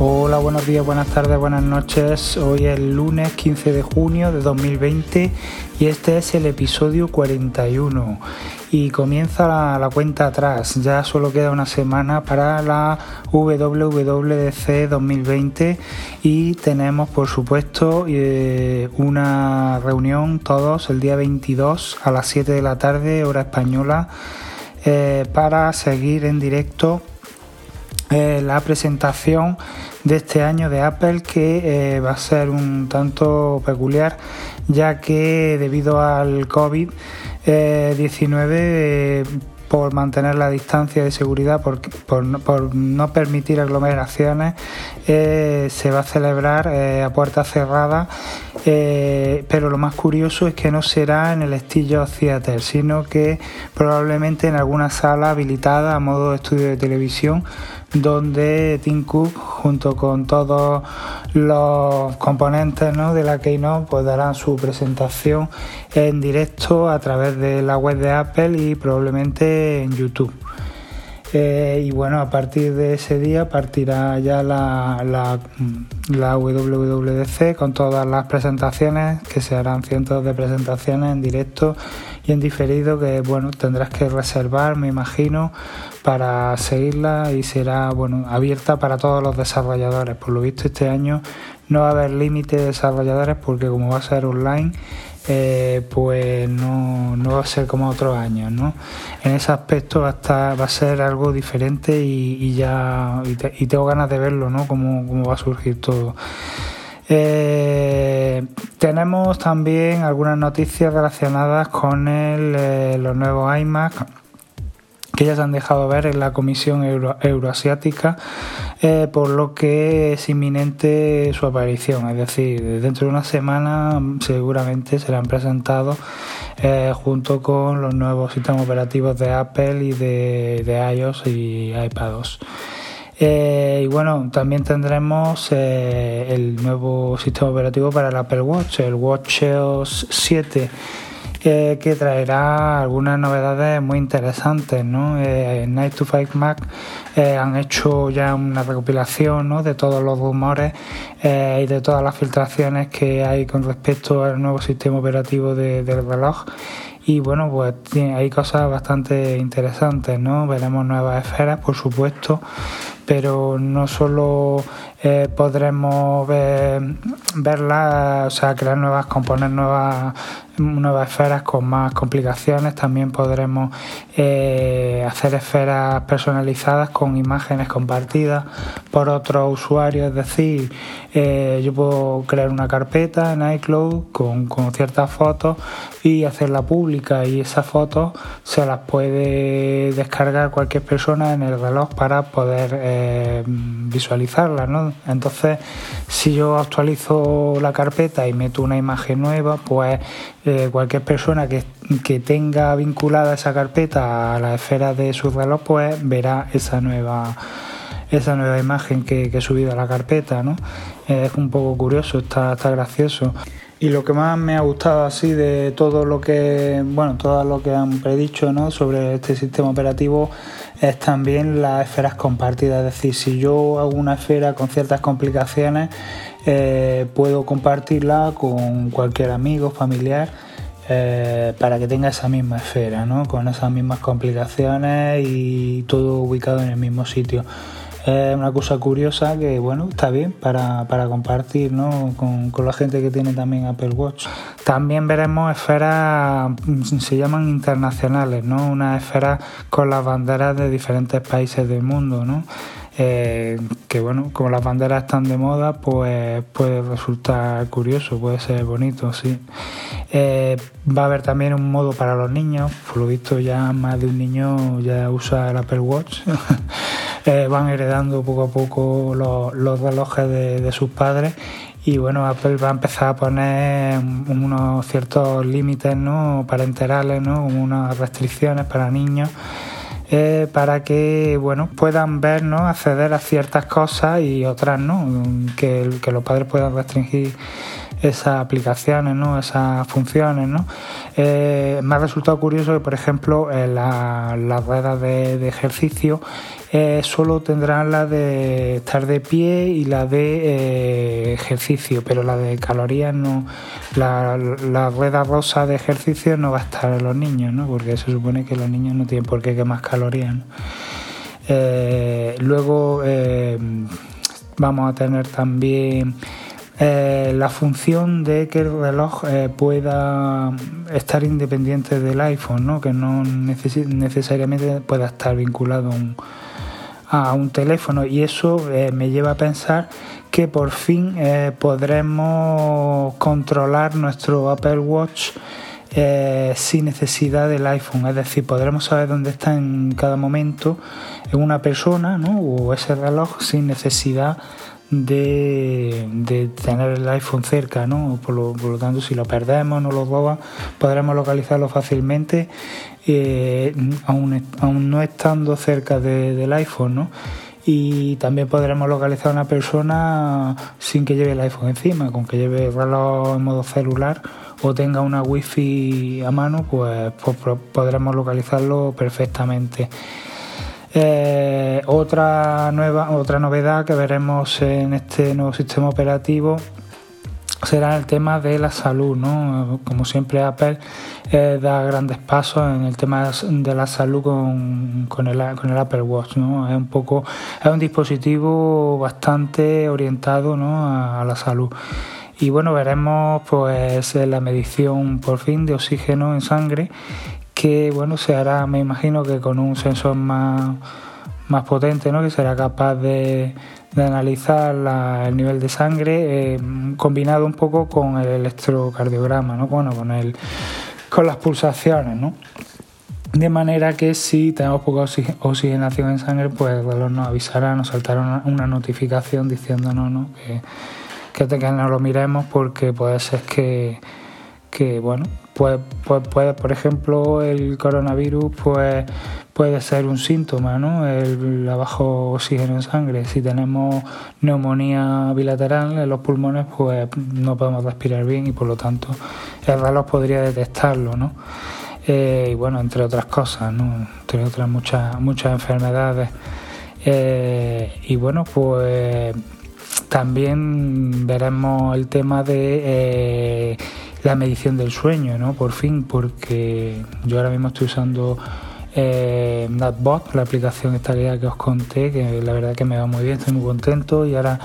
Hola, buenos días, buenas tardes, buenas noches. Hoy es lunes 15 de junio de 2020 y este es el episodio 41 y comienza la, cuenta atrás. Ya solo queda una semana para la WWDC 2020 y tenemos por supuesto eh, una reunión todos el día 22 a las 7 de la tarde hora española eh, para seguir en directo eh, la presentación de este año de Apple que eh, va a ser un tanto peculiar ya que debido al COVID-19 por mantener la distancia de seguridad, por, no permitir aglomeraciones, eh, se va a celebrar eh, a puertas cerradas, eh, pero lo más curioso es que no será en el estilo Theater, sino que probablemente en alguna sala habilitada a modo de estudio de televisión, donde Tim Cook, junto con todos los componentes de la Keynote, pues darán su presentación en directo a través de la web de Apple y probablemente en YouTube. Eh, y bueno, a partir de ese día partirá ya la, la, la, WWDC con todas las presentaciones, que se harán cientos de presentaciones en directo y en diferido, que bueno, tendrás que reservar, me imagino, para seguirla y será bueno abierta para todos los desarrolladores. Por lo visto este año no va a haber límite de desarrolladores porque como va a ser online, eh, pues no, va a ser como otros años, ¿no? En ese aspecto va a, ser algo diferente y, ya y, tengo ganas de verlo, ¿no? Cómo, va a surgir todo. Eh, tenemos también algunas noticias relacionadas con eh, los nuevos iMac que ya han dejado ver en la Comisión Euroasiática, eh, por lo que es inminente su aparición. Es decir, dentro de una semana seguramente serán presentados eh, junto con los nuevos sistemas operativos de Apple y de, iOS y iPadOS. Eh, y bueno, también tendremos el nuevo sistema operativo para el Apple Watch, el WatchOS 7 que traerá algunas novedades muy interesantes. ¿no? Eh, Night to Five Mac eh, han hecho ya una recopilación ¿no? de todos los rumores eh, y de todas las filtraciones que hay con respecto al nuevo sistema operativo del reloj y bueno pues hay cosas bastante interesantes no veremos nuevas esferas por supuesto pero no solo eh, podremos ver, verlas, o sea, crear nuevas, componer nuevas, esferas con más complicaciones, también podremos hacer esferas personalizadas con imágenes compartidas por otros usuarios, es decir, eh, yo puedo crear una carpeta en iCloud con, con ciertas fotos y hacerla pública y esas fotos se las puede descargar cualquier persona en el reloj para poder visualizarlas, ¿no? Entonces, si yo actualizo la carpeta y meto una imagen nueva, pues eh, cualquier persona que, tenga vinculada esa carpeta a la esfera de su reloj, pues verá esa nueva esa nueva imagen que, he subido a la carpeta, ¿no? Es un poco curioso, está, está gracioso. Y lo que más me ha gustado así de todo lo que, bueno, todo lo que han predicho, ¿no? Sobre este sistema operativo es también las esferas compartidas. Es decir, si yo hago una esfera con ciertas complicaciones, eh, puedo compartirla con cualquier amigo, familiar, eh, para que tenga esa misma esfera, ¿no? con esas mismas complicaciones y todo ubicado en el mismo sitio. Es una cosa curiosa que, bueno, está bien para, compartir ¿no? con, con, la gente que tiene también Apple Watch. También veremos esferas, se llaman internacionales, ¿no? Una esfera con las banderas de diferentes países del mundo, ¿no? Eh, que bueno, como las banderas están de moda, pues puede resultar curioso, puede ser bonito, sí. Eh, va a haber también un modo para los niños, por lo visto ya más de un niño ya usa el Apple Watch. Eh, van heredando poco a poco los, relojes de, sus padres y bueno, Apple va a empezar a poner unos ciertos límites ¿no? parenterales, ¿no? unas restricciones para niños. Eh, para que bueno puedan ver ¿no? acceder a ciertas cosas y otras no que, que los padres puedan restringir esas aplicaciones, ¿no? esas funciones. ¿no? Eh, me ha resultado curioso que, por ejemplo, en las ruedas de, ejercicio eh, solo tendrán la de estar de pie y la de eh, ejercicio, pero la de calorías no, la, la, rueda rosa de ejercicio no va a estar en los niños, ¿no? porque se supone que los niños no tienen por qué quemar calorías. luego vamos a tener también eh, la función de que el reloj eh, pueda estar independiente del iPhone, ¿no? que no necesariamente pueda estar vinculado a un teléfono y eso eh, me lleva a pensar que por fin podremos controlar nuestro Apple Watch sin necesidad del iPhone, es decir, podremos saber dónde está en cada momento una persona ¿no? o ese reloj sin necesidad de, tener el iPhone cerca, ¿no? Por lo, tanto, si lo perdemos, no lo roban, podremos localizarlo fácilmente, eh, aún, no estando cerca del iPhone, ¿no? Y también podremos localizar a una persona sin que lleve el iPhone encima, con que lleve el reloj en modo celular o tenga una wifi a mano, pues, pues podremos localizarlo perfectamente. Eh, otra nueva, otra novedad que veremos en este nuevo sistema operativo será el tema de la salud, ¿no? Como siempre Apple eh, da grandes pasos en el tema de la salud con, con, el, con el Apple Watch, ¿no? Es un poco, es un dispositivo bastante orientado a, a la salud. Y bueno, veremos pues la medición por fin de oxígeno en sangre que bueno se hará me imagino que con un sensor más, más potente ¿no? que será capaz de, analizar el nivel de sangre eh, combinado un poco con el electrocardiograma ¿no? bueno con el con las pulsaciones ¿no? de manera que si tenemos poca oxigenación en sangre pues el reloj nos avisará nos saltará una, notificación diciéndonos ¿no? que, que, que no lo miremos porque puede ser que que bueno pues, pues, puede, por ejemplo, el coronavirus pues, puede ser un síntoma, ¿no? El, bajo oxígeno en sangre. Si tenemos neumonía bilateral en los pulmones, pues no podemos respirar bien y por lo tanto el reloj podría detectarlo, ¿no? Eh, y bueno, entre otras cosas, ¿no? Entre otras muchas, muchas enfermedades. Eh, y bueno, pues también veremos el tema de... Eh, la medición del sueño, ¿no? Por fin, porque yo ahora mismo estoy usando eh, NatBot, la aplicación esta que os conté, que la verdad que me va muy bien, estoy muy contento y ahora,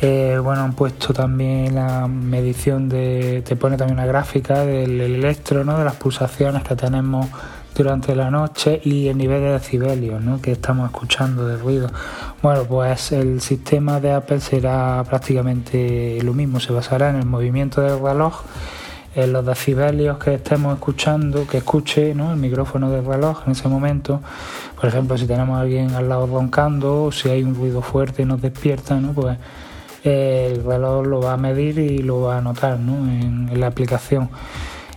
eh, bueno, han puesto también la medición de, te pone también una gráfica del electro, ¿no? De las pulsaciones que tenemos durante la noche y el nivel de decibelios ¿no? que estamos escuchando de ruido. Bueno, pues el sistema de Apple será prácticamente lo mismo, se basará en el movimiento del reloj en los decibelios que estemos escuchando, que escuche el micrófono del reloj en ese momento. Por ejemplo, si tenemos a alguien al lado roncando o si hay un ruido fuerte y nos despierta, ¿no? pues el reloj lo va a medir y lo va a anotar en, la aplicación.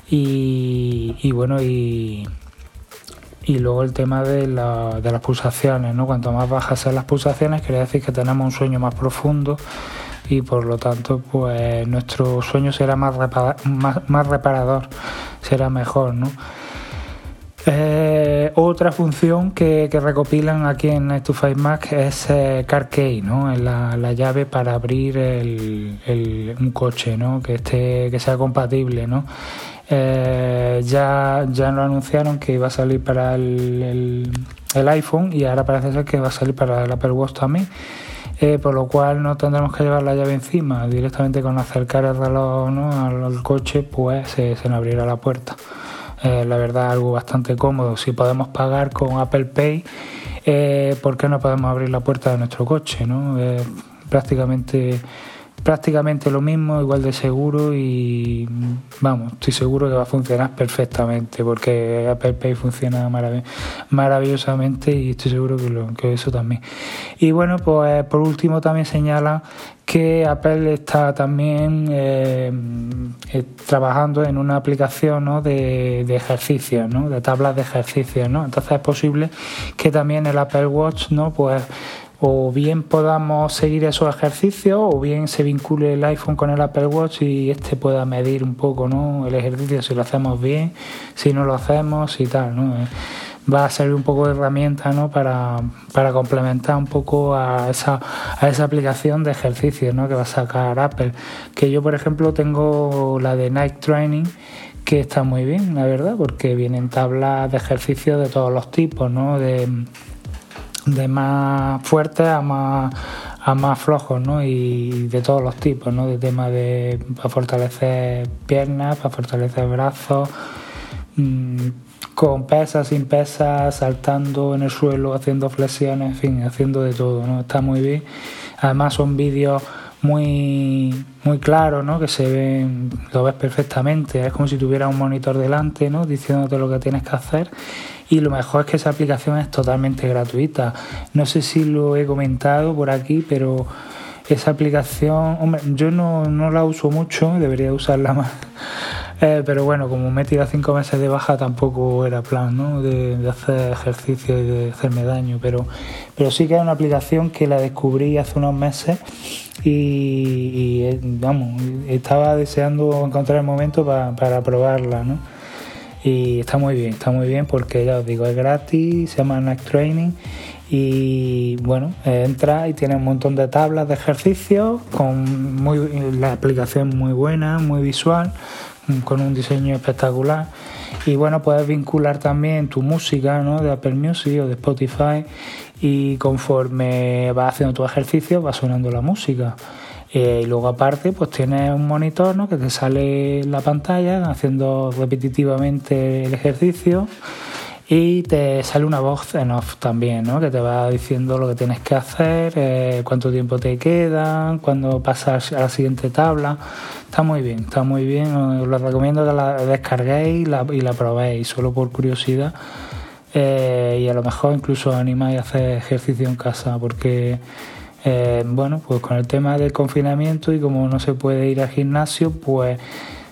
Y, bueno, y, y luego el tema de, de las pulsaciones, ¿no? Cuanto más bajas sean las pulsaciones, quiere decir que tenemos un sueño más profundo y por lo tanto pues nuestro sueño será más, reparador, será mejor, ¿no? Eh, otra función que, recopilan aquí en Night to Mac es eh, Car Key, ¿no? La, la, llave para abrir el, un coche, ¿no? Que esté, que sea compatible, ¿no? Eh, ya, ya lo anunciaron que iba a salir para el, el, iPhone y ahora parece ser que va a salir para el Apple Watch también. Eh, por lo cual no tendremos que llevar la llave encima, directamente con acercar el reloj al, coche, pues se, nos abrirá la puerta. Eh, la verdad, algo bastante cómodo. Si podemos pagar con Apple Pay, eh, ¿por qué no podemos abrir la puerta de nuestro coche? ¿no? prácticamente prácticamente lo mismo, igual de seguro y vamos, estoy seguro que va a funcionar perfectamente porque Apple Pay funciona maravillosamente y estoy seguro que, lo, que eso también. Y bueno, pues por último también señala que Apple está también eh, eh, trabajando en una aplicación ¿no? de, de ejercicios, ¿no? de tablas de ejercicios, ¿no? Entonces es posible que también el Apple Watch, ¿no? Pues o bien podamos seguir esos ejercicios o bien se vincule el iPhone con el Apple Watch y este pueda medir un poco ¿no? el ejercicio si lo hacemos bien, si no lo hacemos y tal. ¿no? va a servir un poco de herramienta ¿no? para, para complementar un poco a esa, a esa aplicación de ejercicios ¿no? que va a sacar Apple. Que yo, por ejemplo, tengo la de Night Training que está muy bien, la verdad, porque vienen tablas de ejercicios de todos los tipos, ¿no? De más fuertes a más a más flojos, ¿no? Y de todos los tipos, ¿no? De tema de para fortalecer piernas, para fortalecer brazos, mm, con pesas, sin pesas, saltando en el suelo, haciendo flexiones, en fin, haciendo de todo, ¿no? Está muy bien. Además son vídeos muy muy claros, ¿no? Que se ven, lo ves perfectamente, es como si tuviera un monitor delante, ¿no? Diciéndote lo que tienes que hacer y lo mejor es que esa aplicación es totalmente gratuita. No sé si lo he comentado por aquí, pero esa aplicación, hombre, yo no, la uso mucho, debería usarla más. Eh, pero bueno, como me he tirado cinco meses de baja, tampoco era plan ¿no? de, hacer ejercicio y de hacerme daño. Pero, pero sí que es una aplicación que la descubrí hace unos meses y, eh, vamos, estaba deseando encontrar el momento para, para probarla. ¿no? Y está muy bien, está muy bien porque ya os digo, es gratis, se llama Next Training y bueno, entra y tiene un montón de tablas de ejercicios con muy, la aplicación muy buena, muy visual, con un diseño espectacular y bueno, puedes vincular también tu música ¿no? de Apple Music o de Spotify y conforme vas haciendo tu ejercicio va sonando la música. Eh, y luego aparte pues tienes un monitor ¿no? que te sale la pantalla haciendo repetitivamente el ejercicio y te sale una voz en off también, ¿no? que te va diciendo lo que tienes que hacer, eh, cuánto tiempo te queda, cuando pasas a la siguiente tabla. Está muy bien, está muy bien. Os lo recomiendo que la descarguéis y la, y la probéis, solo por curiosidad. Eh, y a lo mejor incluso animáis a hacer ejercicio en casa, porque eh, bueno, pues con el tema del confinamiento y como no se puede ir al gimnasio, pues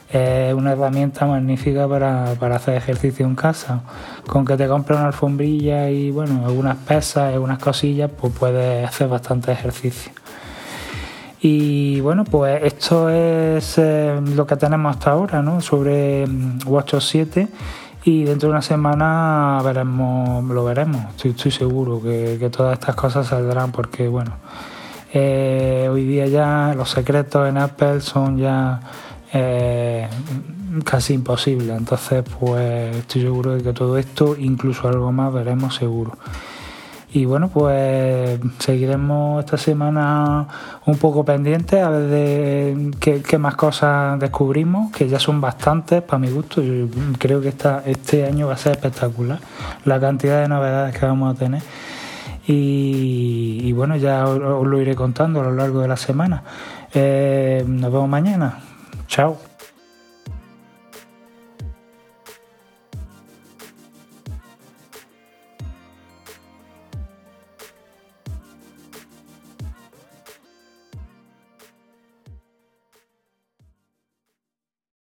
es una herramienta magnífica para, hacer ejercicio en casa. Con que te compres una alfombrilla y bueno, algunas pesas, algunas cosillas, pues puedes hacer bastante ejercicio. Y bueno, pues esto es eh, lo que tenemos hasta ahora, ¿no? Sobre mm, WatchOS 7 y dentro de una semana veremos, lo veremos. Estoy, seguro que, todas estas cosas saldrán porque, bueno, eh, hoy día ya los secretos en Apple son ya eh, casi imposibles. Entonces, pues estoy seguro de que todo esto, incluso algo más, veremos seguro. Y bueno, pues seguiremos esta semana un poco pendientes a ver de qué, más cosas descubrimos, que ya son bastantes para mi gusto. Yo creo que esta, este año va a ser espectacular la cantidad de novedades que vamos a tener. Y, bueno, ya os, lo iré contando a lo largo de la semana. Eh, nos vemos mañana. Chao.